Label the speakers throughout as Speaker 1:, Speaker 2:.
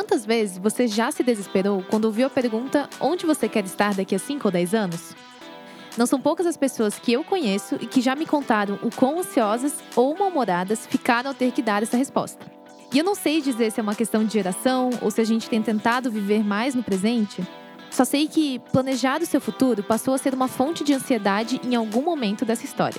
Speaker 1: Quantas vezes você já se desesperou quando ouviu a pergunta onde você quer estar daqui a 5 ou 10 anos? Não são poucas as pessoas que eu conheço e que já me contaram o quão ansiosas ou mal-humoradas ficaram ao ter que dar essa resposta. E eu não sei dizer se é uma questão de geração ou se a gente tem tentado viver mais no presente. Só sei que planejar o seu futuro passou a ser uma fonte de ansiedade em algum momento dessa história.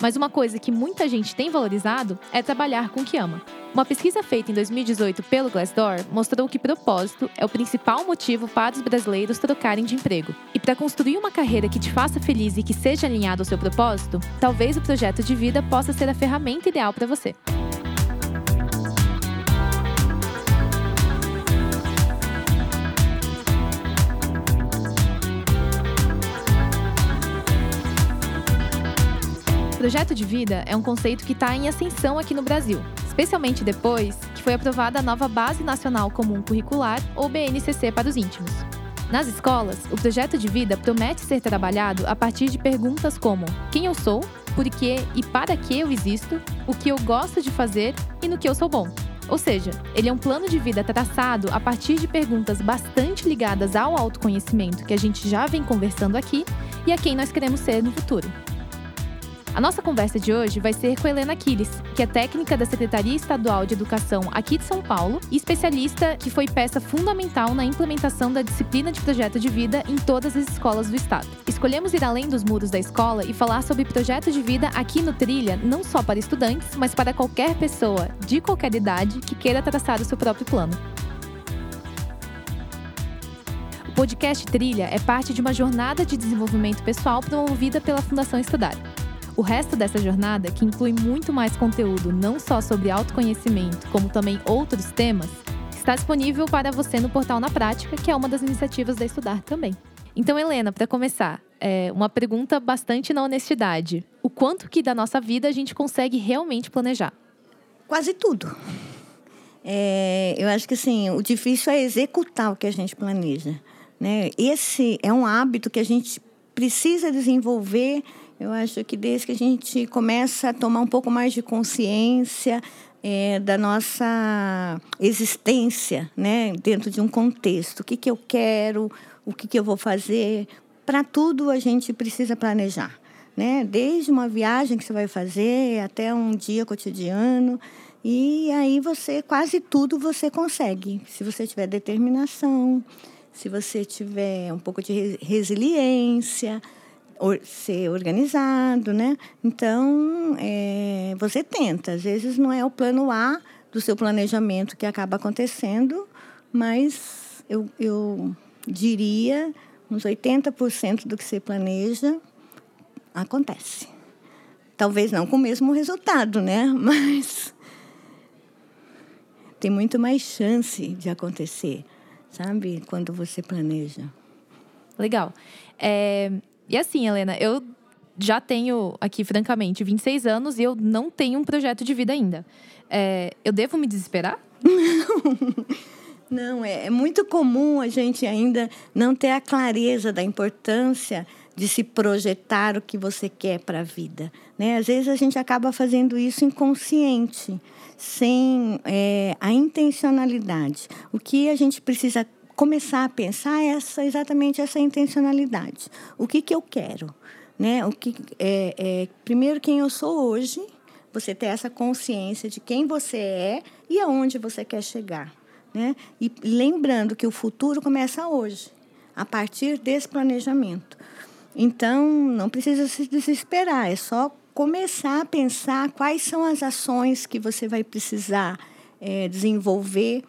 Speaker 1: Mas uma coisa que muita gente tem valorizado é trabalhar com o que ama. Uma pesquisa feita em 2018 pelo Glassdoor mostrou que propósito é o principal motivo para os brasileiros trocarem de emprego. E para construir uma carreira que te faça feliz e que seja alinhado ao seu propósito, talvez o projeto de vida possa ser a ferramenta ideal para você. Projeto de vida é um conceito que está em ascensão aqui no Brasil, especialmente depois que foi aprovada a nova Base Nacional Comum Curricular, ou BNCC para os íntimos. Nas escolas, o projeto de vida promete ser trabalhado a partir de perguntas como: quem eu sou, por que e para que eu existo, o que eu gosto de fazer e no que eu sou bom. Ou seja, ele é um plano de vida traçado a partir de perguntas bastante ligadas ao autoconhecimento que a gente já vem conversando aqui e a quem nós queremos ser no futuro. A nossa conversa de hoje vai ser com Helena Aquiles, que é técnica da Secretaria Estadual de Educação aqui de São Paulo e especialista que foi peça fundamental na implementação da disciplina de projeto de vida em todas as escolas do estado. Escolhemos ir além dos muros da escola e falar sobre projeto de vida aqui no Trilha, não só para estudantes, mas para qualquer pessoa, de qualquer idade, que queira traçar o seu próprio plano. O podcast Trilha é parte de uma jornada de desenvolvimento pessoal promovida pela Fundação Estudar. O resto dessa jornada, que inclui muito mais conteúdo, não só sobre autoconhecimento, como também outros temas, está disponível para você no portal Na Prática, que é uma das iniciativas da Estudar também. Então, Helena, para começar, é uma pergunta bastante na honestidade. O quanto que da nossa vida a gente consegue realmente planejar?
Speaker 2: Quase tudo. É, eu acho que assim, o difícil é executar o que a gente planeja. Né? Esse é um hábito que a gente precisa desenvolver eu acho que desde que a gente começa a tomar um pouco mais de consciência é, da nossa existência, né, dentro de um contexto, o que, que eu quero, o que, que eu vou fazer, para tudo a gente precisa planejar, né? Desde uma viagem que você vai fazer até um dia cotidiano. E aí você quase tudo você consegue, se você tiver determinação, se você tiver um pouco de resiliência, ser organizado, né? Então, é, você tenta. Às vezes não é o plano A do seu planejamento que acaba acontecendo, mas eu, eu diria uns 80% do que você planeja acontece. Talvez não com o mesmo resultado, né? Mas tem muito mais chance de acontecer, sabe? Quando você planeja.
Speaker 1: Legal. É, e assim, Helena, eu já tenho aqui, francamente, 26 anos e eu não tenho um projeto de vida ainda. É, eu devo me desesperar?
Speaker 2: Não, é, é muito comum a gente ainda não ter a clareza da importância de se projetar o que você quer para a vida. Né? Às vezes a gente acaba fazendo isso inconsciente, sem é, a intencionalidade. O que a gente precisa começar a pensar essa exatamente essa intencionalidade. O que, que eu quero? Né? O que, é, é, primeiro, quem eu sou hoje, você ter essa consciência de quem você é e aonde você quer chegar. Né? E lembrando que o futuro começa hoje, a partir desse planejamento. Então, não precisa se desesperar, é só começar a pensar quais são as ações que você vai precisar é, desenvolver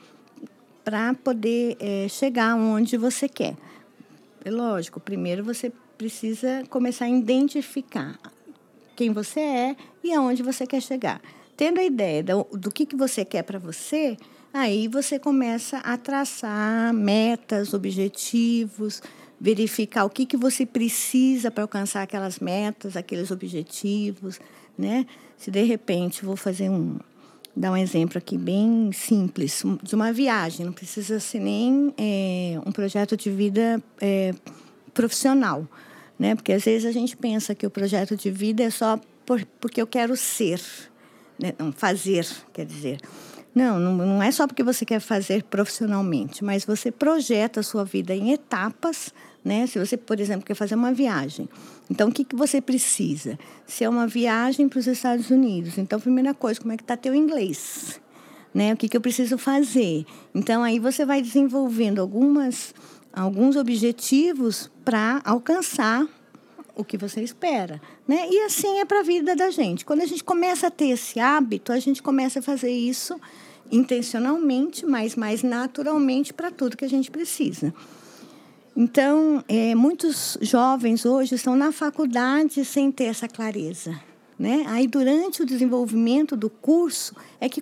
Speaker 2: para poder é, chegar onde você quer. É lógico, primeiro você precisa começar a identificar quem você é e aonde você quer chegar. Tendo a ideia do, do que, que você quer para você, aí você começa a traçar metas, objetivos, verificar o que, que você precisa para alcançar aquelas metas, aqueles objetivos, né? Se de repente vou fazer um, dar um exemplo aqui bem simples de uma viagem. Não precisa ser nem é, um projeto de vida é, profissional, né? Porque às vezes a gente pensa que o projeto de vida é só por, porque eu quero ser, né? não fazer, quer dizer. Não, não, não é só porque você quer fazer profissionalmente, mas você projeta a sua vida em etapas, né? Se você, por exemplo, quer fazer uma viagem, então o que, que você precisa? Se é uma viagem para os Estados Unidos, então primeira coisa, como é que está teu inglês? Né? O que, que eu preciso fazer? Então aí você vai desenvolvendo algumas alguns objetivos para alcançar o que você espera, né? E assim é para a vida da gente. Quando a gente começa a ter esse hábito, a gente começa a fazer isso intencionalmente, mas mais naturalmente para tudo que a gente precisa. Então, é, muitos jovens hoje estão na faculdade sem ter essa clareza. Né? Aí, durante o desenvolvimento do curso, é que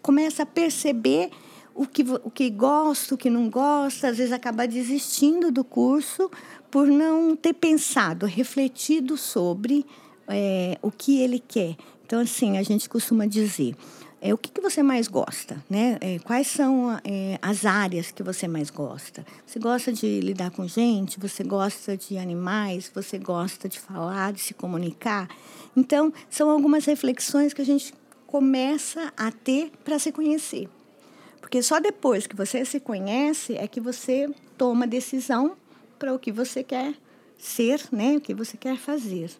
Speaker 2: começa a perceber o que, o que gosta, o que não gosta, às vezes acaba desistindo do curso por não ter pensado, refletido sobre é, o que ele quer. Então, assim, a gente costuma dizer, é, o que, que você mais gosta? Né? É, quais são é, as áreas que você mais gosta? Você gosta de lidar com gente? Você gosta de animais? Você gosta de falar, de se comunicar? Então, são algumas reflexões que a gente começa a ter para se conhecer. Porque só depois que você se conhece é que você toma decisão para o que você quer ser, né? O que você quer fazer.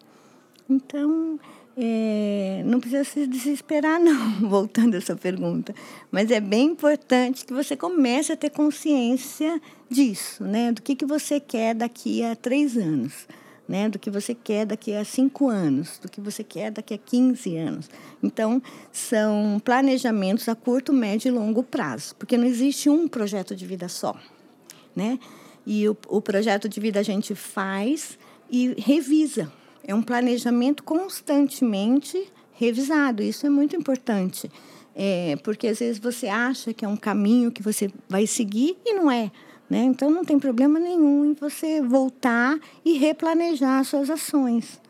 Speaker 2: Então, é, não precisa se desesperar, não, voltando a essa pergunta. Mas é bem importante que você comece a ter consciência disso, né? Do que, que você quer daqui a três anos né, do que você quer daqui a cinco anos, do que você quer daqui a 15 anos. Então, são planejamentos a curto, médio e longo prazo, porque não existe um projeto de vida só. Né? E o, o projeto de vida a gente faz e revisa. É um planejamento constantemente revisado. Isso é muito importante. É, porque às vezes você acha que é um caminho que você vai seguir e não é. Né? Então, não tem problema nenhum em você voltar e replanejar suas ações.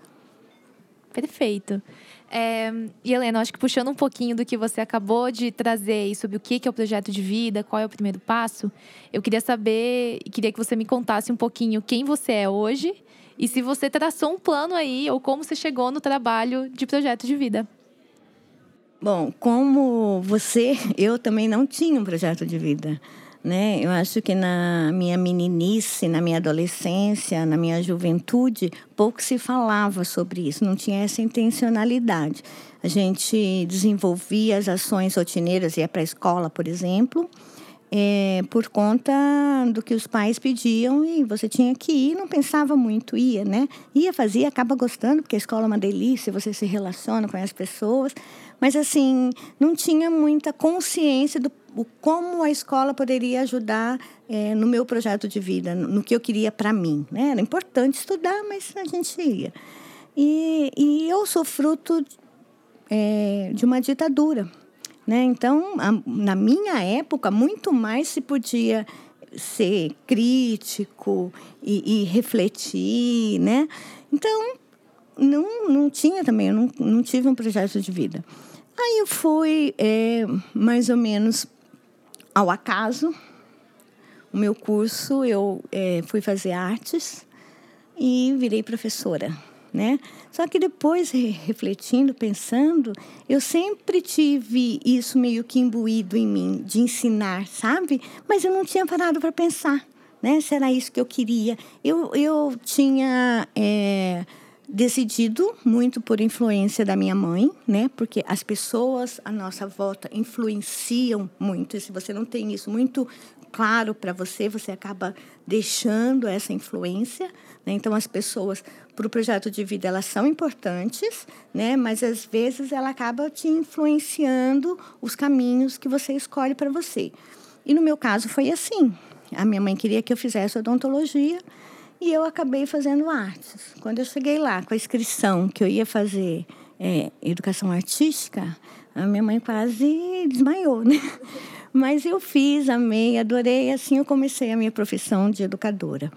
Speaker 1: Perfeito. É, e Helena, acho que puxando um pouquinho do que você acabou de trazer sobre o que é o projeto de vida, qual é o primeiro passo, eu queria saber e queria que você me contasse um pouquinho quem você é hoje e se você traçou um plano aí ou como você chegou no trabalho de projeto de vida.
Speaker 2: Bom, como você, eu também não tinha um projeto de vida né? Eu acho que na minha meninice, na minha adolescência, na minha juventude, pouco se falava sobre isso, não tinha essa intencionalidade. A gente desenvolvia as ações rotineiras, ia para a escola, por exemplo, é, por conta do que os pais pediam e você tinha que ir, não pensava muito, ia, né? Ia, fazia, acaba gostando, porque a escola é uma delícia, você se relaciona com as pessoas, mas assim, não tinha muita consciência do o, como a escola poderia ajudar é, no meu projeto de vida, no, no que eu queria para mim. Né? Era importante estudar, mas a gente ia. E, e eu sou fruto é, de uma ditadura. Né? Então, a, na minha época, muito mais se podia ser crítico e, e refletir, né? Então, não, não tinha também, eu não, não tive um projeto de vida. Aí eu fui é, mais ou menos ao acaso. O meu curso, eu é, fui fazer artes e virei professora, né? Só que depois, refletindo, pensando, eu sempre tive isso meio que imbuído em mim, de ensinar, sabe? Mas eu não tinha parado para pensar, né? Se era isso que eu queria. Eu, eu tinha... É, decidido muito por influência da minha mãe, né? Porque as pessoas à nossa volta influenciam muito. E se você não tem isso muito claro para você, você acaba deixando essa influência. Né? Então, as pessoas para o projeto de vida elas são importantes, né? Mas às vezes ela acaba te influenciando os caminhos que você escolhe para você. E no meu caso foi assim. A minha mãe queria que eu fizesse odontologia e eu acabei fazendo artes. Quando eu cheguei lá com a inscrição que eu ia fazer é, educação artística, a minha mãe quase desmaiou, né? Mas eu fiz, amei, adorei. Assim eu comecei a minha profissão de educadora.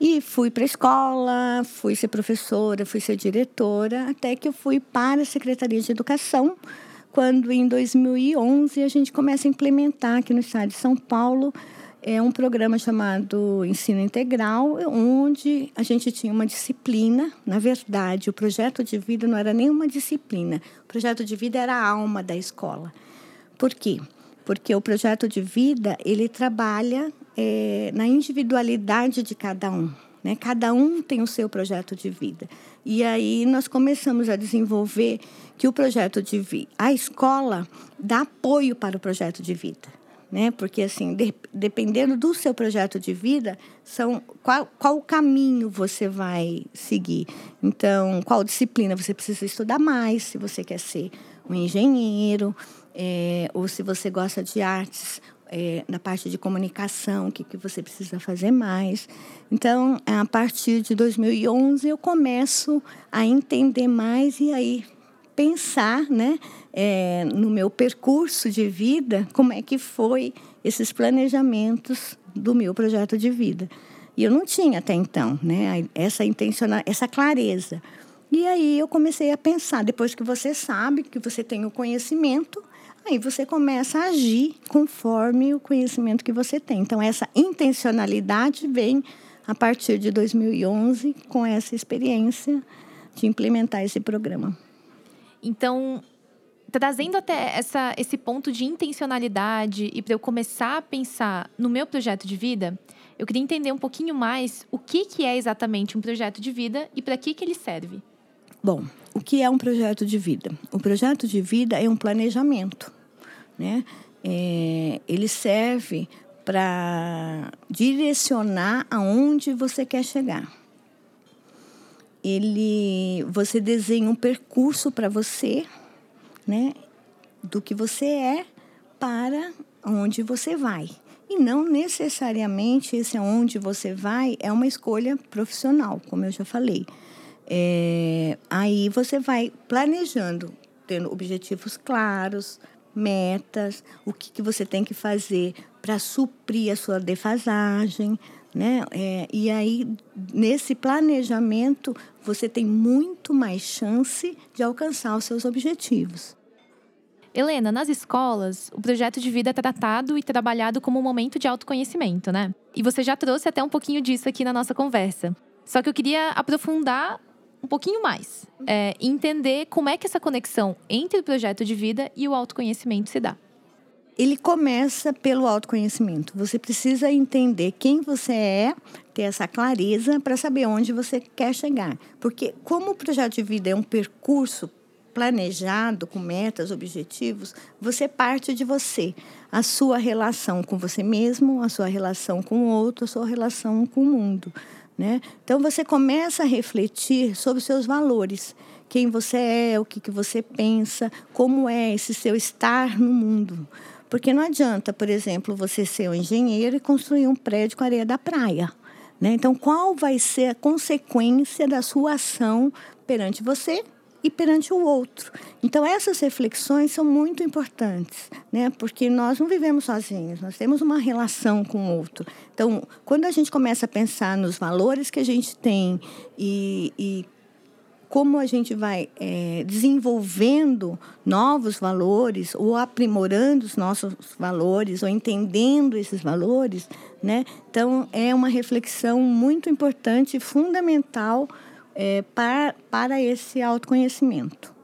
Speaker 2: E fui para a escola, fui ser professora, fui ser diretora, até que eu fui para a Secretaria de Educação, quando em 2011 a gente começa a implementar aqui no estado de São Paulo é um programa chamado Ensino Integral, onde a gente tinha uma disciplina. Na verdade, o projeto de vida não era nenhuma disciplina. O projeto de vida era a alma da escola. Por quê? Porque o projeto de vida ele trabalha é, na individualidade de cada um. Né? Cada um tem o seu projeto de vida. E aí nós começamos a desenvolver que o projeto de vida, a escola dá apoio para o projeto de vida. Né? Porque, assim, de, dependendo do seu projeto de vida, são qual, qual caminho você vai seguir. Então, qual disciplina você precisa estudar mais, se você quer ser um engenheiro, é, ou se você gosta de artes, é, na parte de comunicação, o que, que você precisa fazer mais. Então, a partir de 2011, eu começo a entender mais e aí pensar né, é, no meu percurso de vida, como é que foi esses planejamentos do meu projeto de vida. E eu não tinha até então né, essa intencional, essa clareza. E aí eu comecei a pensar, depois que você sabe, que você tem o conhecimento, Aí você começa a agir conforme o conhecimento que você tem. Então, essa intencionalidade vem a partir de 2011 com essa experiência de implementar esse programa.
Speaker 1: Então, trazendo até essa, esse ponto de intencionalidade e para eu começar a pensar no meu projeto de vida, eu queria entender um pouquinho mais o que, que é exatamente um projeto de vida e para que, que ele serve.
Speaker 2: Bom, o que é um projeto de vida? O projeto de vida é um planejamento né? É, ele serve para direcionar aonde você quer chegar. Ele, você desenha um percurso para você, né? Do que você é para onde você vai. E não necessariamente esse aonde você vai é uma escolha profissional, como eu já falei. É, aí você vai planejando, tendo objetivos claros, metas, o que, que você tem que fazer para suprir a sua defasagem. Né? É, e aí, nesse planejamento, você tem muito mais chance de alcançar os seus objetivos.
Speaker 1: Helena, nas escolas, o projeto de vida é tratado e trabalhado como um momento de autoconhecimento, né? E você já trouxe até um pouquinho disso aqui na nossa conversa. Só que eu queria aprofundar um pouquinho mais. É, entender como é que essa conexão entre o projeto de vida e o autoconhecimento se dá.
Speaker 2: Ele começa pelo autoconhecimento. Você precisa entender quem você é, ter essa clareza para saber onde você quer chegar. Porque, como o projeto de vida é um percurso planejado, com metas, objetivos, você parte de você. A sua relação com você mesmo, a sua relação com o outro, a sua relação com o mundo. Né? Então você começa a refletir sobre os seus valores, quem você é, o que, que você pensa, como é esse seu estar no mundo. Porque não adianta, por exemplo, você ser um engenheiro e construir um prédio com areia da praia. Né? Então, qual vai ser a consequência da sua ação perante você e perante o outro. Então, essas reflexões são muito importantes, né? porque nós não vivemos sozinhos, nós temos uma relação com o outro. Então, quando a gente começa a pensar nos valores que a gente tem e, e como a gente vai é, desenvolvendo novos valores ou aprimorando os nossos valores ou entendendo esses valores, né? Então é uma reflexão muito importante, fundamental é, para, para esse autoconhecimento.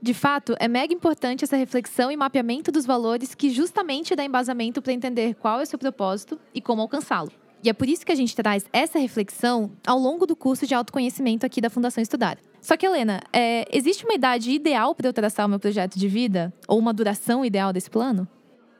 Speaker 1: De fato, é mega importante essa reflexão e mapeamento dos valores que justamente dá embasamento para entender qual é o seu propósito e como alcançá-lo. E é por isso que a gente traz essa reflexão ao longo do curso de autoconhecimento aqui da Fundação Estudar. Só que, Helena, é, existe uma idade ideal para eu traçar o meu projeto de vida? Ou uma duração ideal desse plano?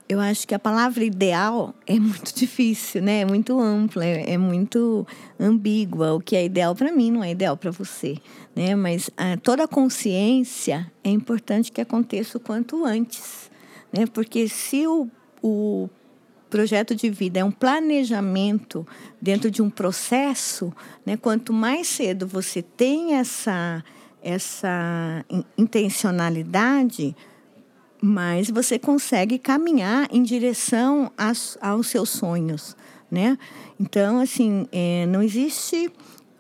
Speaker 2: Eu acho que a palavra ideal é muito difícil, né? É muito ampla, é, é muito ambígua. O que é ideal para mim não é ideal para você, né? Mas ah, toda consciência é importante que aconteça o quanto antes, né? Porque se o, o projeto de vida é um planejamento dentro de um processo, né? Quanto mais cedo você tem essa essa intencionalidade, mas você consegue caminhar em direção aos, aos seus sonhos, né? Então, assim, é, não existe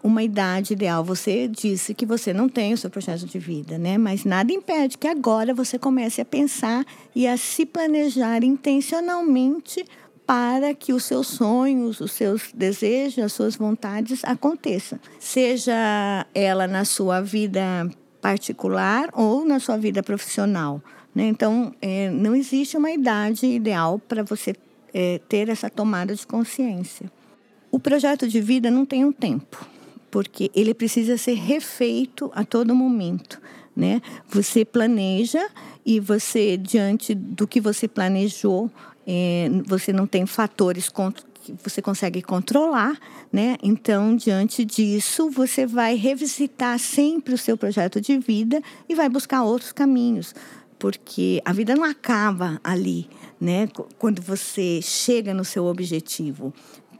Speaker 2: uma idade ideal. Você disse que você não tem o seu projeto de vida, né? Mas nada impede que agora você comece a pensar e a se planejar intencionalmente para que os seus sonhos, os seus desejos, as suas vontades aconteçam. Seja ela na sua vida particular ou na sua vida profissional. Né? Então, é, não existe uma idade ideal para você é, ter essa tomada de consciência. O projeto de vida não tem um tempo, porque ele precisa ser refeito a todo momento. Né? Você planeja e você, diante do que você planejou, é, você não tem fatores que você consegue controlar, né? Então, diante disso, você vai revisitar sempre o seu projeto de vida e vai buscar outros caminhos, porque a vida não acaba ali, né? Quando você chega no seu objetivo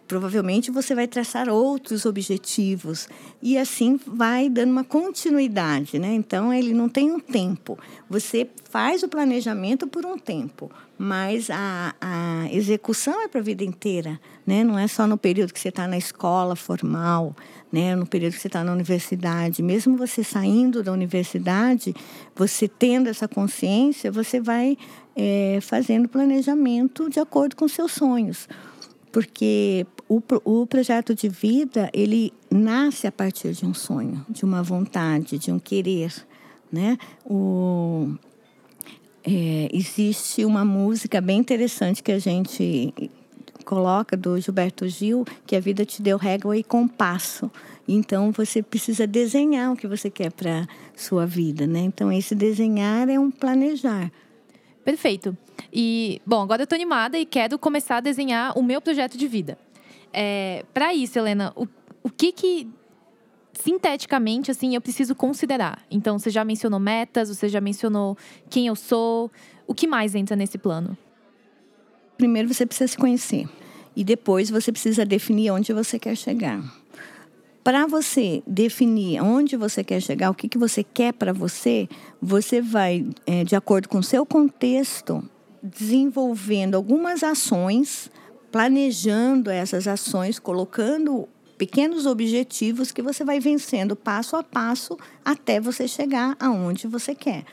Speaker 2: provavelmente você vai traçar outros objetivos e assim vai dando uma continuidade, né? Então ele não tem um tempo. Você faz o planejamento por um tempo, mas a, a execução é para a vida inteira, né? Não é só no período que você está na escola formal, né? No período que você está na universidade. Mesmo você saindo da universidade, você tendo essa consciência, você vai é, fazendo planejamento de acordo com seus sonhos porque o, o projeto de vida ele nasce a partir de um sonho, de uma vontade, de um querer, né? O, é, existe uma música bem interessante que a gente coloca do Gilberto Gil, que a vida te deu régua e compasso. Então você precisa desenhar o que você quer para sua vida, né? Então esse desenhar é um planejar.
Speaker 1: Perfeito. E, bom, agora eu tô animada e quero começar a desenhar o meu projeto de vida. É, para isso, Helena, o, o que que sinteticamente assim eu preciso considerar? Então, você já mencionou metas, você já mencionou quem eu sou, o que mais entra nesse plano?
Speaker 2: Primeiro você precisa se conhecer e depois você precisa definir onde você quer chegar para você definir onde você quer chegar, o que, que você quer para você, você vai, é, de acordo com o seu contexto, desenvolvendo algumas ações, planejando essas ações, colocando pequenos objetivos que você vai vencendo passo a passo até você chegar aonde você quer.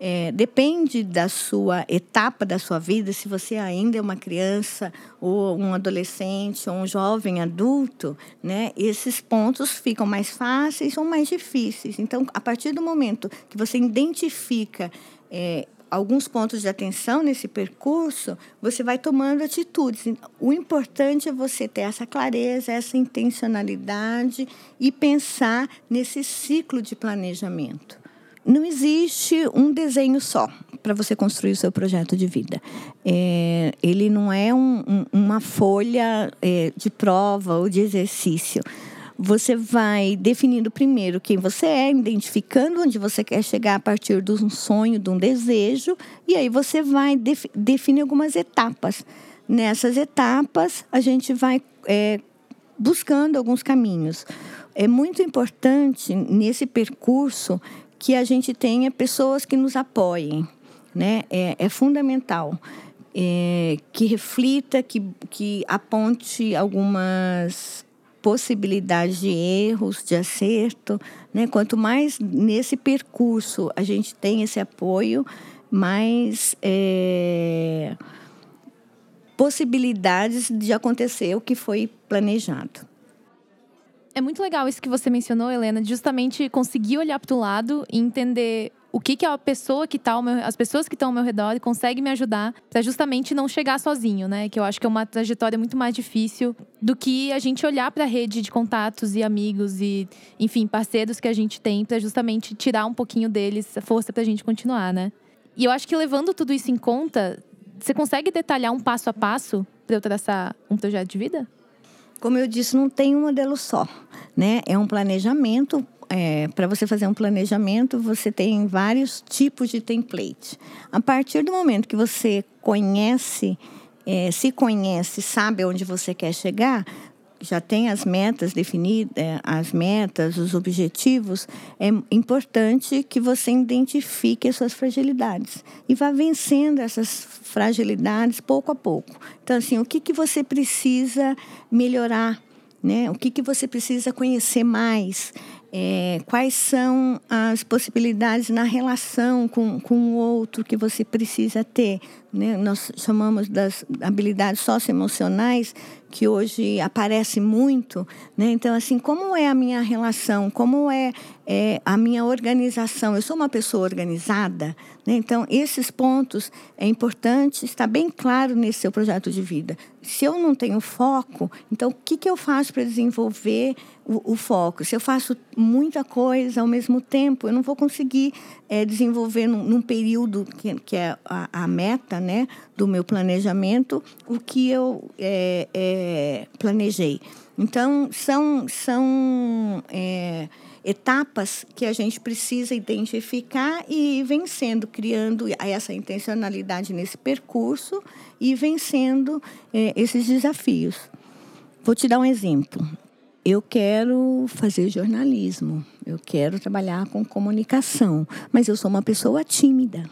Speaker 2: É, depende da sua etapa da sua vida, se você ainda é uma criança, ou um adolescente, ou um jovem adulto, né? Esses pontos ficam mais fáceis ou mais difíceis. Então, a partir do momento que você identifica é, alguns pontos de atenção nesse percurso, você vai tomando atitudes. O importante é você ter essa clareza, essa intencionalidade e pensar nesse ciclo de planejamento não existe um desenho só para você construir o seu projeto de vida. É, ele não é um, um, uma folha é, de prova ou de exercício. Você vai definindo primeiro quem você é, identificando onde você quer chegar a partir de um sonho, de um desejo, e aí você vai def definir algumas etapas. Nessas etapas, a gente vai é, buscando alguns caminhos. É muito importante nesse percurso que a gente tenha pessoas que nos apoiem, né? É, é fundamental. É, que reflita, que, que aponte algumas possibilidades de erros, de acerto. Né? Quanto mais nesse percurso a gente tem esse apoio, mais é, possibilidades de acontecer o que foi planejado.
Speaker 1: É muito legal isso que você mencionou, Helena, de justamente conseguir olhar para o lado e entender o que, que a pessoa que tá meu, as pessoas que estão ao meu redor conseguem me ajudar para justamente não chegar sozinho, né? Que eu acho que é uma trajetória muito mais difícil do que a gente olhar para a rede de contatos e amigos e, enfim, parceiros que a gente tem para justamente tirar um pouquinho deles a força para a gente continuar, né? E eu acho que levando tudo isso em conta, você consegue detalhar um passo a passo para eu traçar um projeto de vida?
Speaker 2: Como eu disse, não tem um modelo só, né? É um planejamento. É, para você fazer um planejamento, você tem vários tipos de template. A partir do momento que você conhece, é, se conhece, sabe onde você quer chegar, já tem as metas definidas, é, as metas, os objetivos, é importante que você identifique as suas fragilidades e vá vencendo essas fragilidades pouco a pouco. Então, assim, o que, que você precisa melhorar? Né? O que, que você precisa conhecer mais? É, quais são as possibilidades na relação com, com o outro que você precisa ter? Né? nós chamamos das habilidades socioemocionais, que hoje aparece muito. Né? Então, assim, como é a minha relação, como é, é a minha organização? Eu sou uma pessoa organizada, né? então, esses pontos é importante estar bem claro nesse seu projeto de vida. Se eu não tenho foco, então, o que, que eu faço para desenvolver o, o, foco? Se eu faço muita coisa ao mesmo tempo, eu não vou conseguir é, desenvolver num, num, período que, que é a, a, meta né, do meu planejamento, o que eu é, é, planejei. Então, são, são é, etapas que a gente precisa identificar e ir vencendo, criando essa intencionalidade nesse percurso e vencendo é, esses desafios. Vou te dar um exemplo. Eu quero fazer jornalismo, eu quero trabalhar com comunicação, mas eu sou uma pessoa tímida.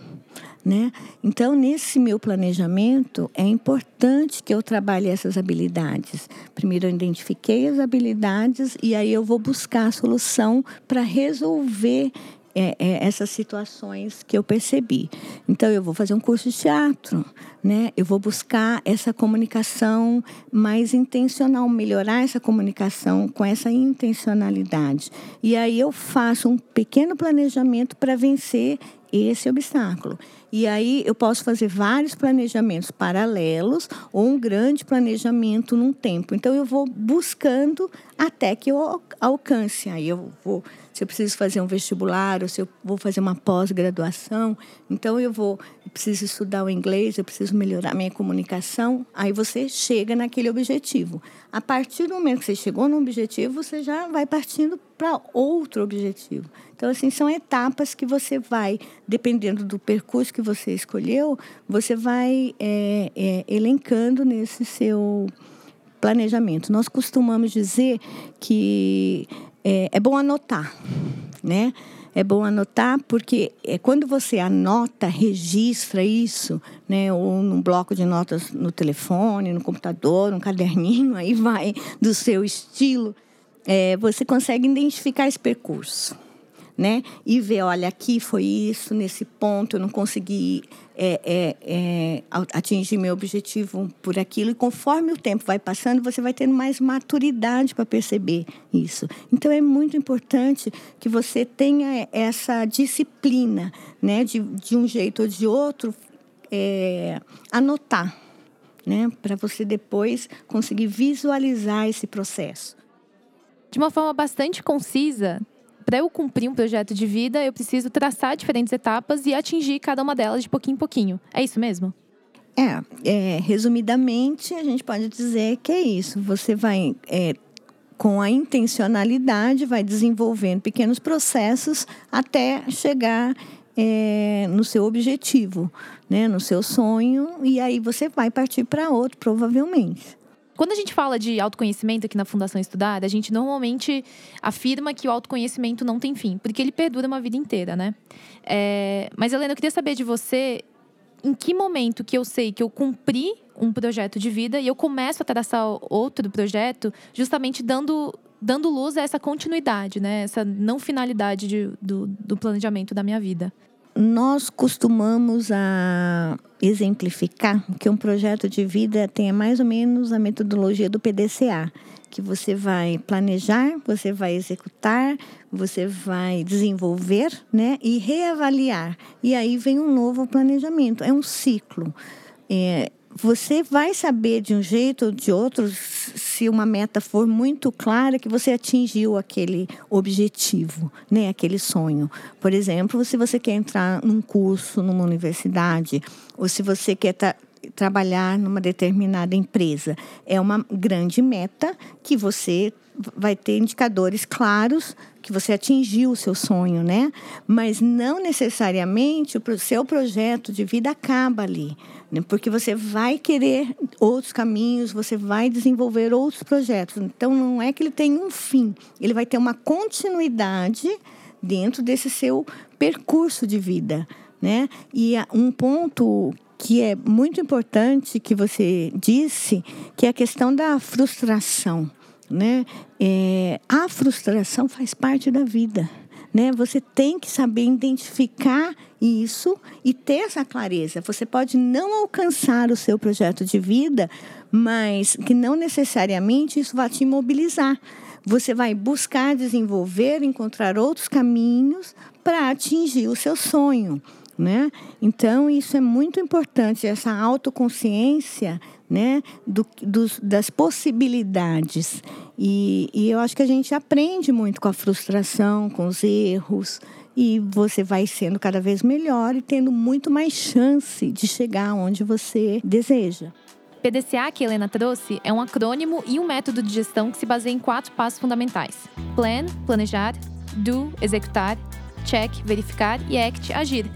Speaker 2: Né? Então, nesse meu planejamento, é importante que eu trabalhe essas habilidades. Primeiro, eu identifiquei as habilidades e aí eu vou buscar a solução para resolver é, é, essas situações que eu percebi. Então, eu vou fazer um curso de teatro, né? Eu vou buscar essa comunicação mais intencional, melhorar essa comunicação com essa intencionalidade. E aí eu faço um pequeno planejamento para vencer esse obstáculo. E aí eu posso fazer vários planejamentos paralelos ou um grande planejamento num tempo. Então eu vou buscando até que eu alcance. Aí eu vou se eu preciso fazer um vestibular ou se eu vou fazer uma pós-graduação, então eu vou, eu preciso estudar o inglês, eu preciso melhorar minha comunicação, aí você chega naquele objetivo. A partir do momento que você chegou no objetivo, você já vai partindo para outro objetivo. Então, assim, são etapas que você vai, dependendo do percurso que você escolheu, você vai é, é, elencando nesse seu planejamento. Nós costumamos dizer que é, é bom anotar, né? É bom anotar porque é, quando você anota, registra isso, né, ou num bloco de notas no telefone, no computador, um caderninho, aí vai do seu estilo, é, você consegue identificar esse percurso né? E ver, olha, aqui foi isso, nesse ponto eu não consegui é, é, é, atingir meu objetivo por aquilo. E conforme o tempo vai passando, você vai tendo mais maturidade para perceber isso. Então é muito importante que você tenha essa disciplina, né? De, de um jeito ou de outro, é, anotar, né? Para você depois conseguir visualizar esse processo.
Speaker 1: De uma forma bastante concisa, para eu cumprir um projeto de vida, eu preciso traçar diferentes etapas e atingir cada uma delas de pouquinho em pouquinho. É isso mesmo?
Speaker 2: É, é resumidamente, a gente pode dizer que é isso. Você vai, é, com a intencionalidade, vai desenvolvendo pequenos processos até chegar é, no seu objetivo, né, no seu sonho, e aí você vai partir para outro, provavelmente.
Speaker 1: Quando a gente fala de autoconhecimento aqui na Fundação Estudar, a gente normalmente afirma que o autoconhecimento não tem fim, porque ele perdura uma vida inteira, né? É... Mas, Helena, eu queria saber de você em que momento que eu sei que eu cumpri um projeto de vida e eu começo a traçar outro projeto, justamente dando, dando luz a essa continuidade, né? Essa não finalidade de, do, do planejamento da minha vida
Speaker 2: nós costumamos a exemplificar que um projeto de vida tem mais ou menos a metodologia do PDCA, que você vai planejar, você vai executar, você vai desenvolver, né, e reavaliar. E aí vem um novo planejamento. É um ciclo. É, você vai saber de um jeito ou de outro, se uma meta for muito clara, que você atingiu aquele objetivo, né? aquele sonho. Por exemplo, se você quer entrar num curso numa universidade, ou se você quer tra trabalhar numa determinada empresa, é uma grande meta que você vai ter indicadores claros que você atingiu o seu sonho, né? Mas não necessariamente o seu projeto de vida acaba ali, né? porque você vai querer outros caminhos, você vai desenvolver outros projetos. Então não é que ele tem um fim, ele vai ter uma continuidade dentro desse seu percurso de vida, né? E um ponto que é muito importante que você disse, que é a questão da frustração né? É, a frustração faz parte da vida, né? Você tem que saber identificar isso e ter essa clareza. Você pode não alcançar o seu projeto de vida, mas que não necessariamente isso vai te imobilizar. Você vai buscar desenvolver, encontrar outros caminhos para atingir o seu sonho. Né? Então, isso é muito importante, essa autoconsciência né, do, dos, das possibilidades. E, e eu acho que a gente aprende muito com a frustração, com os erros, e você vai sendo cada vez melhor e tendo muito mais chance de chegar onde você deseja.
Speaker 1: PDCA que Helena trouxe é um acrônimo e um método de gestão que se baseia em quatro passos fundamentais: Plan, planejar, Do, executar, Check, verificar e Act, agir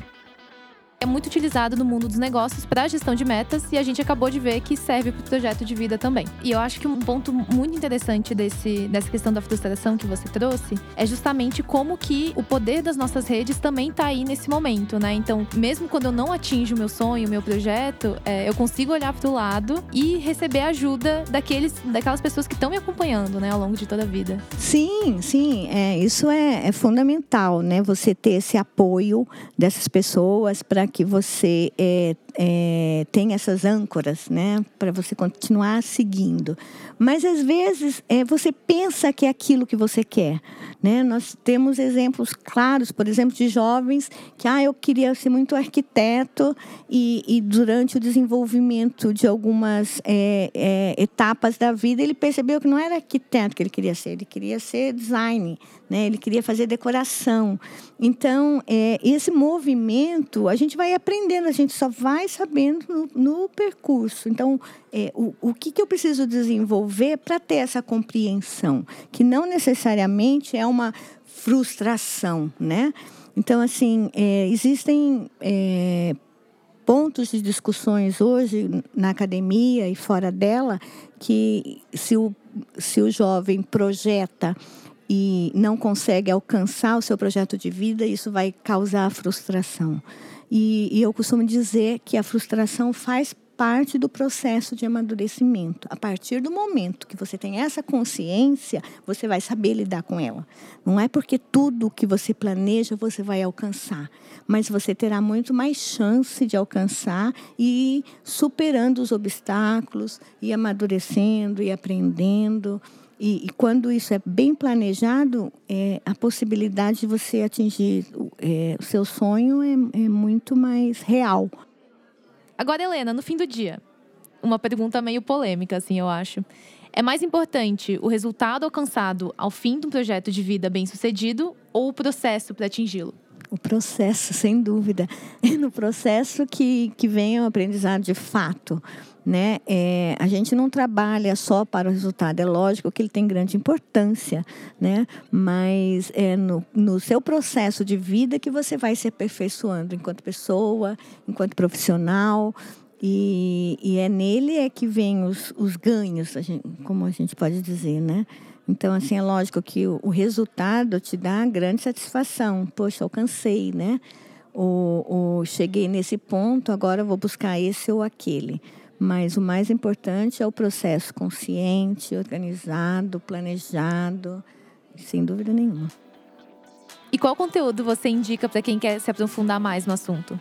Speaker 1: é muito utilizado no mundo dos negócios para a gestão de metas e a gente acabou de ver que serve para o projeto de vida também. E eu acho que um ponto muito interessante desse, dessa questão da frustração que você trouxe é justamente como que o poder das nossas redes também está aí nesse momento, né? Então, mesmo quando eu não atinjo o meu sonho, o meu projeto, é, eu consigo olhar para o lado e receber ajuda daqueles, daquelas pessoas que estão me acompanhando, né, ao longo de toda a vida.
Speaker 2: Sim, sim, é, isso é, é fundamental, né? Você ter esse apoio dessas pessoas para que você é, é, tem essas âncoras, né, para você continuar seguindo. Mas às vezes é, você pensa que é aquilo que você quer, né? Nós temos exemplos claros, por exemplo, de jovens que, ah, eu queria ser muito arquiteto e, e durante o desenvolvimento de algumas é, é, etapas da vida ele percebeu que não era arquiteto que ele queria ser, ele queria ser design, né? Ele queria fazer decoração. Então, é, esse movimento a gente vai aprendendo, a gente só vai sabendo no, no percurso. Então, é, o, o que, que eu preciso desenvolver para ter essa compreensão, que não necessariamente é uma frustração, né? Então, assim, é, existem é, pontos de discussões hoje na academia e fora dela que se o, se o jovem projeta e não consegue alcançar o seu projeto de vida, isso vai causar frustração. E, e eu costumo dizer que a frustração faz parte do processo de amadurecimento. A partir do momento que você tem essa consciência, você vai saber lidar com ela. Não é porque tudo que você planeja você vai alcançar, mas você terá muito mais chance de alcançar e superando os obstáculos, e amadurecendo e aprendendo. E, e, quando isso é bem planejado, é, a possibilidade de você atingir é, o seu sonho é, é muito mais real.
Speaker 1: Agora, Helena, no fim do dia, uma pergunta meio polêmica, assim, eu acho. É mais importante o resultado alcançado ao fim de um projeto de vida bem sucedido ou o processo para atingi-lo?
Speaker 2: O processo, sem dúvida. É no processo que, que vem o aprendizado de fato né? É, a gente não trabalha só para o resultado. É lógico que ele tem grande importância, né? Mas é no, no seu processo de vida que você vai se aperfeiçoando enquanto pessoa, enquanto profissional. E, e é nele é que vem os, os ganhos, a gente, como a gente pode dizer, né? Então, assim, é lógico que o, resultado te dá grande satisfação. Poxa, alcancei, né? O, o, cheguei nesse ponto, agora vou buscar esse ou aquele. Mas o mais importante é o processo consciente, organizado, planejado, sem dúvida nenhuma.
Speaker 1: E qual conteúdo você indica para quem quer se aprofundar mais no assunto?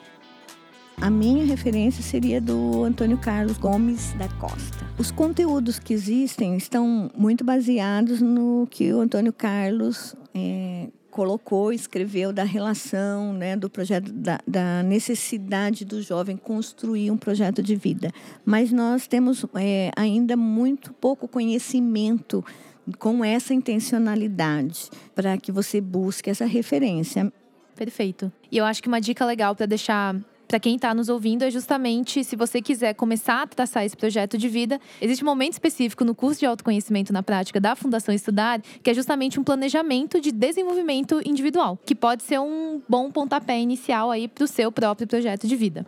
Speaker 2: A minha referência seria do Antônio Carlos Gomes da Costa. Os conteúdos que existem estão muito baseados no que o Antônio Carlos é, colocou, escreveu da relação, né, do projeto, da, da, necessidade do jovem construir um projeto de vida. Mas nós temos é, ainda muito pouco conhecimento com essa intencionalidade para que você busque essa referência.
Speaker 1: Perfeito. E eu acho que uma dica legal para deixar para quem está nos ouvindo é justamente se você quiser começar a traçar esse projeto de vida, existe um momento específico no curso de autoconhecimento na prática da Fundação Estudar, que é justamente um planejamento de desenvolvimento individual, que pode ser um bom pontapé inicial aí para o seu próprio projeto de vida.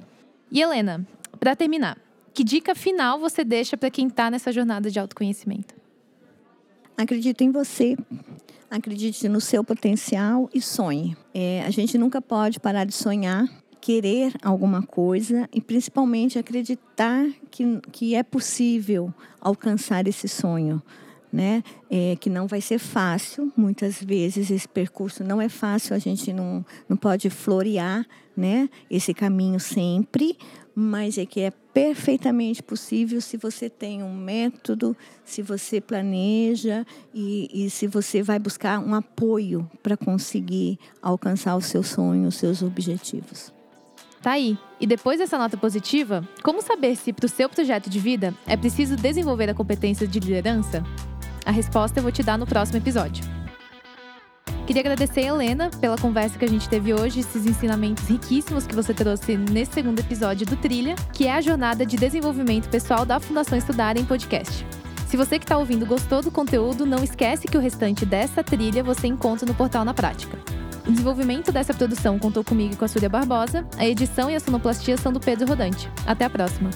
Speaker 1: E Helena, para terminar, que dica final você deixa para quem está nessa jornada de autoconhecimento?
Speaker 2: Acredite em você, acredite no seu potencial e sonhe. É, a gente nunca pode parar de sonhar querer alguma coisa e principalmente acreditar que, que é possível alcançar esse sonho. né? É, que não vai ser fácil, muitas vezes esse percurso não é fácil, a gente não, não pode florear, né? Esse caminho sempre, mas é que é perfeitamente possível se você tem um método, se você planeja e, e se você vai buscar um apoio para conseguir alcançar os seus sonhos, os seus objetivos.
Speaker 1: Tá aí. E depois dessa nota positiva, como saber se para o seu projeto de vida é preciso desenvolver a competência de liderança? A resposta eu vou te dar no próximo episódio. Queria agradecer a Helena pela conversa que a gente teve hoje, esses ensinamentos riquíssimos que você trouxe nesse segundo episódio do Trilha, que é a jornada de desenvolvimento pessoal da Fundação Estudar em podcast. Se você que está ouvindo gostou do conteúdo, não esquece que o restante dessa trilha você encontra no portal na prática. O desenvolvimento dessa produção contou comigo e com a Súria Barbosa. A edição e a sonoplastia são do Pedro Rodante. Até a próxima!